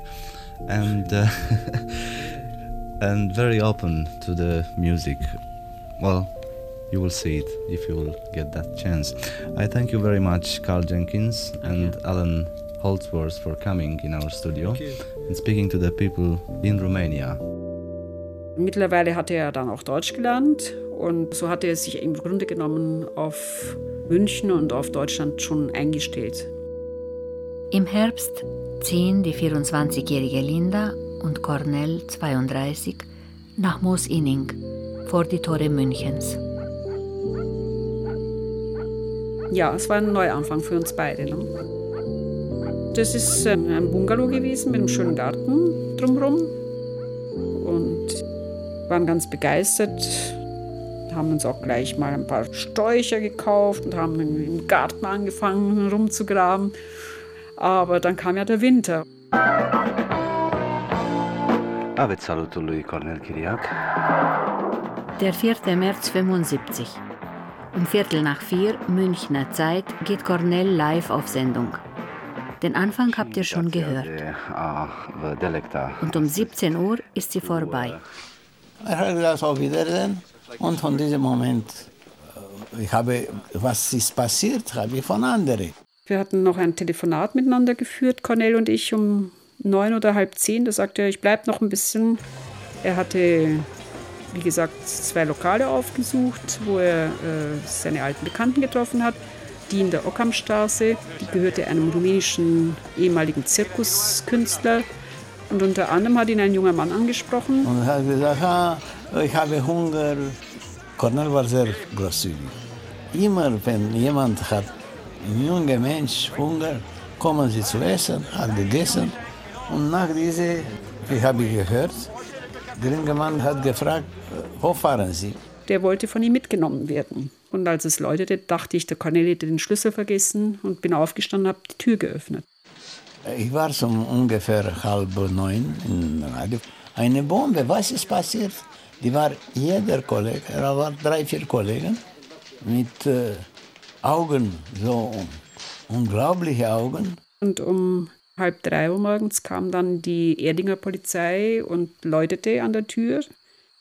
and uh, and very open to the music. Well, you will see it if you will get that chance. I thank you very much, Carl Jenkins and Alan Holtzworth, for coming in our studio and speaking to the people in Romania. Mittlerweile hatte er dann auch Deutsch gelernt und so hatte er sich im Grunde genommen auf München und auf Deutschland schon eingestellt. Im Herbst ziehen die 24-jährige Linda und Cornell 32 nach Moos-Inning vor die Tore Münchens. Ja, es war ein Neuanfang für uns beide. Ne? Das ist ein Bungalow gewesen mit einem schönen Garten drumherum waren ganz begeistert. Haben uns auch gleich mal ein paar Sträucher gekauft und haben im Garten angefangen rumzugraben. Aber dann kam ja der Winter. Der 4. März 75. Um Viertel nach vier Münchner Zeit geht Cornell live auf Sendung. Den Anfang habt ihr schon gehört. Und um 17 Uhr ist sie vorbei. Er hat gesagt, auf Wiedersehen. Und von diesem Moment, ich habe, was ist passiert, habe ich von anderen. Wir hatten noch ein Telefonat miteinander geführt, Cornell und ich, um neun oder halb zehn. Da sagte er, ich bleibe noch ein bisschen. Er hatte, wie gesagt, zwei Lokale aufgesucht, wo er äh, seine alten Bekannten getroffen hat. Die in der Ockhamstraße, die gehörte einem rumänischen ehemaligen Zirkuskünstler. Und unter anderem hat ihn ein junger Mann angesprochen. Und hat gesagt, ah, ich habe Hunger. Cornel war sehr großzügig. Immer wenn jemand hat, ein junger Mensch Hunger, kommen sie zu essen, hat gegessen. Und nach diese, wie habe ich gehört, der junge Mann hat gefragt, wo fahren Sie? Der wollte von ihm mitgenommen werden. Und als es läutete, dachte ich, der Cornel hätte den Schlüssel vergessen und bin aufgestanden und habe die Tür geöffnet. Ich war so ungefähr halb neun in Radio. Eine Bombe, was ist passiert? Die war jeder Kollege, da waren drei, vier Kollegen mit äh, Augen, so unglaubliche Augen. Und um halb drei Uhr morgens kam dann die Erdinger Polizei und läutete an der Tür.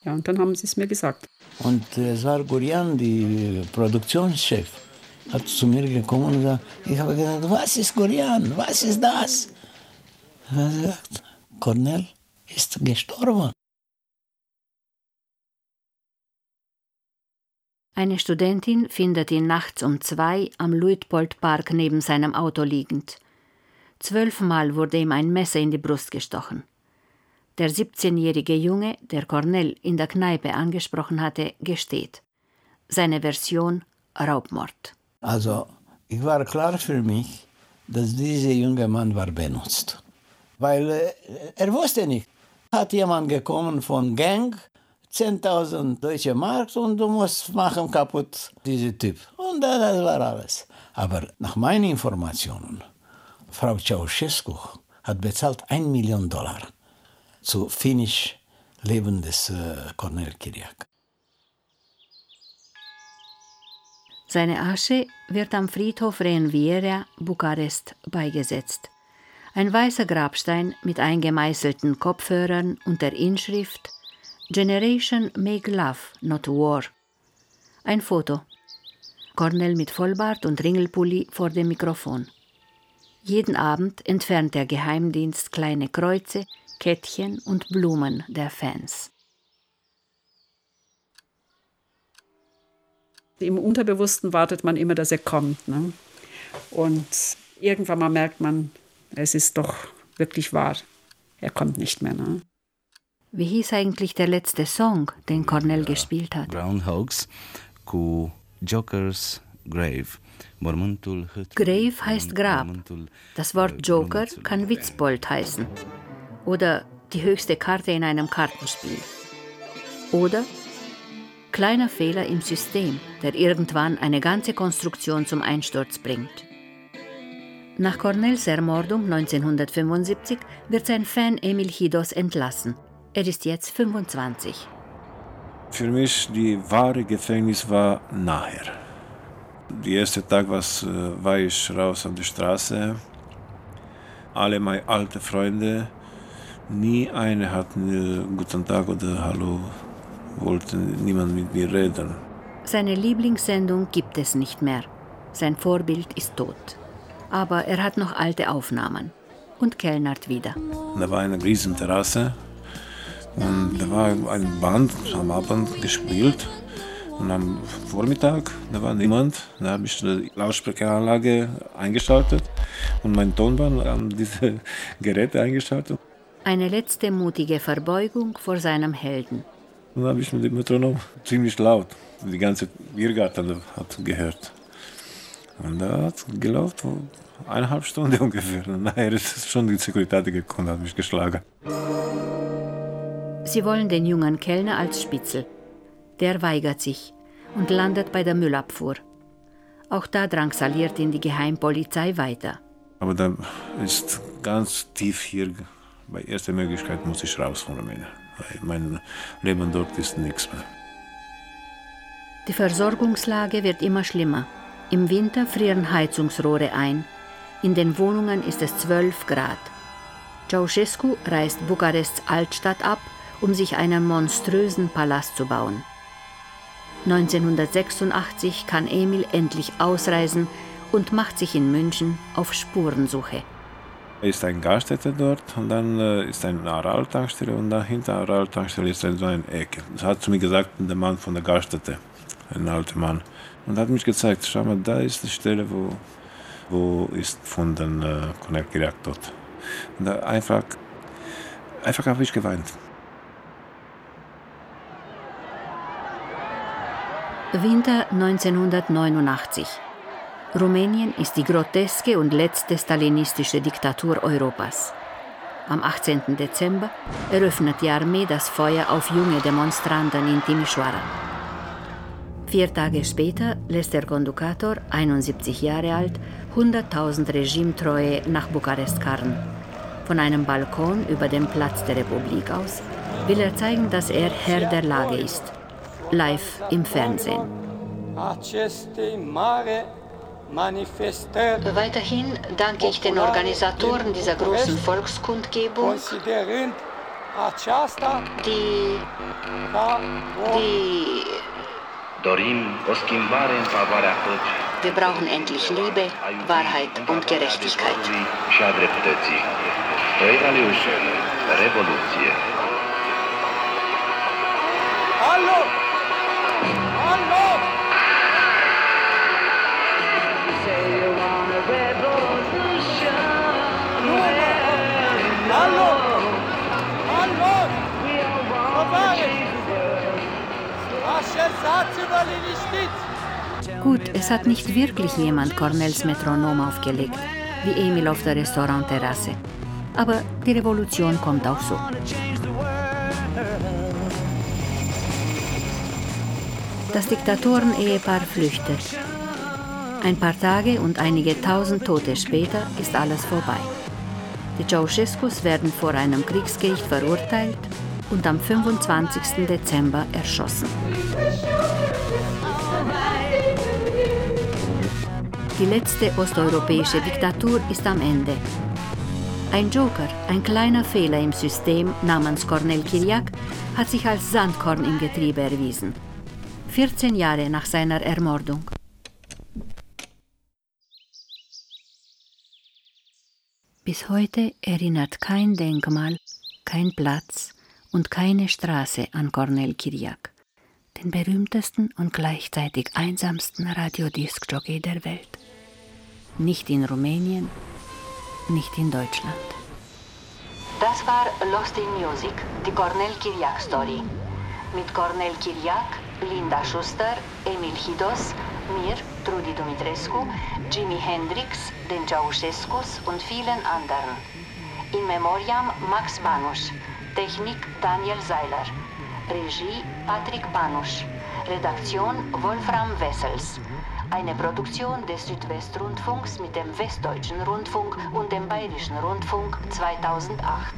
Ja, und dann haben sie es mir gesagt. Und es war Gurian, die Produktionschef, hat zu mir gekommen und gesagt, ich habe gesagt, was ist Gurian, was ist das? Er hat gesagt, Cornel ist gestorben. Eine Studentin findet ihn nachts um zwei am Luitpoldpark neben seinem Auto liegend. Zwölfmal wurde ihm ein Messer in die Brust gestochen. Der 17-jährige Junge, der Cornell in der Kneipe angesprochen hatte, gesteht. Seine Version Raubmord. Also, ich war klar für mich, dass dieser junge Mann war benutzt. Weil äh, er wusste nicht. Hat jemand gekommen von Gang, 10.000 deutsche Mark und du musst machen kaputt diesen Typ. Und das war alles. Aber nach meinen Informationen, Frau Ceausescu hat bezahlt 1 Million Dollar zu Finish Leben des äh, Cornel Kiriak. Seine Asche wird am Friedhof Renviera, Bukarest, beigesetzt. Ein weißer Grabstein mit eingemeißelten Kopfhörern und der Inschrift Generation Make Love, Not War. Ein Foto. Cornell mit Vollbart und Ringelpulli vor dem Mikrofon. Jeden Abend entfernt der Geheimdienst kleine Kreuze, Kettchen und Blumen der Fans. Im Unterbewussten wartet man immer, dass er kommt. Ne? Und irgendwann mal merkt man, es ist doch wirklich wahr. Er kommt nicht mehr. Ne? Wie hieß eigentlich der letzte Song, den Cornell gespielt hat? Groundhogs ku Jokers Grave. Grave heißt Grab. Das Wort Joker kann Witzbold heißen. Oder die höchste Karte in einem Kartenspiel. Oder kleiner Fehler im System, der irgendwann eine ganze Konstruktion zum Einsturz bringt. Nach Cornells Ermordung 1975 wird sein Fan Emil Hidos entlassen. Er ist jetzt 25. Für mich die wahre Gefängnis war nachher. Der erste Tag was, äh, war ich raus auf die Straße. Alle meine alten Freunde, nie einer hat mir guten Tag oder Hallo, wollte niemand mit mir reden. Seine Lieblingssendung gibt es nicht mehr. Sein Vorbild ist tot. Aber er hat noch alte Aufnahmen und kellnert wieder. Da war eine riesen Terrasse und da war ein Band am Abend gespielt und am Vormittag, da war niemand. Da habe ich die Lautsprecheranlage eingeschaltet und mein Tonband an diese Geräte eingeschaltet. Eine letzte mutige Verbeugung vor seinem Helden. Dann habe ich mit dem Metronom ziemlich laut. Die ganze Biergarten hat gehört. Und da hat es gelaufen, eineinhalb Stunden ungefähr. Und nachher ist schon die Sekuritate gekommen und hat mich geschlagen. Sie wollen den jungen Kellner als Spitzel. Der weigert sich und landet bei der Müllabfuhr. Auch da drangsaliert ihn die Geheimpolizei weiter. Aber da ist ganz tief hier, bei erster Möglichkeit muss ich raus von Rumänien. Mein Leben dort ist nichts mehr. Die Versorgungslage wird immer schlimmer. Im Winter frieren Heizungsrohre ein. In den Wohnungen ist es 12 Grad. Ceausescu reißt Bukarests Altstadt ab, um sich einen monströsen Palast zu bauen. 1986 kann Emil endlich ausreisen und macht sich in München auf Spurensuche. Ist ein Gaststätte dort und dann äh, ist eine Aral-Tankstelle und dahinter Aral-Tankstelle ist so ein Ecke. Das hat zu mir gesagt der Mann von der Gaststätte, ein alter Mann. Und hat mich gezeigt, schau mal, da ist die Stelle, wo, wo ist von den äh, Connect dort. Und da einfach, einfach habe ich geweint. Winter 1989. Rumänien ist die groteske und letzte stalinistische Diktatur Europas. Am 18. Dezember eröffnet die Armee das Feuer auf junge Demonstranten in Timișoara. Vier Tage später lässt der Kondukator, 71 Jahre alt, 100.000 Regimetreue nach Bukarest karren. Von einem Balkon über dem Platz der Republik aus will er zeigen, dass er Herr der Lage ist. Live im Fernsehen. Weiterhin danke ich den Organisatoren dieser großen Volkskundgebung, die, die wir brauchen endlich Liebe, Wahrheit und Gerechtigkeit. Hallo! Hallo! Hallo! Gut, es hat nicht wirklich jemand Cornels Metronom aufgelegt, wie Emil auf der Restaurantterrasse. Aber die Revolution kommt auch so. Das Diktatoren-Ehepaar flüchtet. Ein paar Tage und einige tausend Tote später ist alles vorbei. Die Ceausescus werden vor einem Kriegsgericht verurteilt und am 25. Dezember erschossen. Die letzte osteuropäische Diktatur ist am Ende. Ein Joker, ein kleiner Fehler im System namens Cornel Kiriak, hat sich als Sandkorn im Getriebe erwiesen. 14 Jahre nach seiner Ermordung. Bis heute erinnert kein Denkmal, kein Platz und keine Straße an Cornel Kiriak, den berühmtesten und gleichzeitig einsamsten Radiodiskjockey der Welt. Nicht in Rumänien, nicht in Deutschland. Das war Lost in Music, die Cornel Kiriak Story. Mit Cornel Kiriak, Linda Schuster, Emil Hidos, mir, Trudi Dumitrescu, Jimi Hendrix, den Ceausescus und vielen anderen. In Memoriam Max Banusch, Technik Daniel Seiler, Regie Patrick Banusch, Redaktion Wolfram Wessels. Eine Produktion des Südwestrundfunks mit dem Westdeutschen Rundfunk und dem Bayerischen Rundfunk 2008.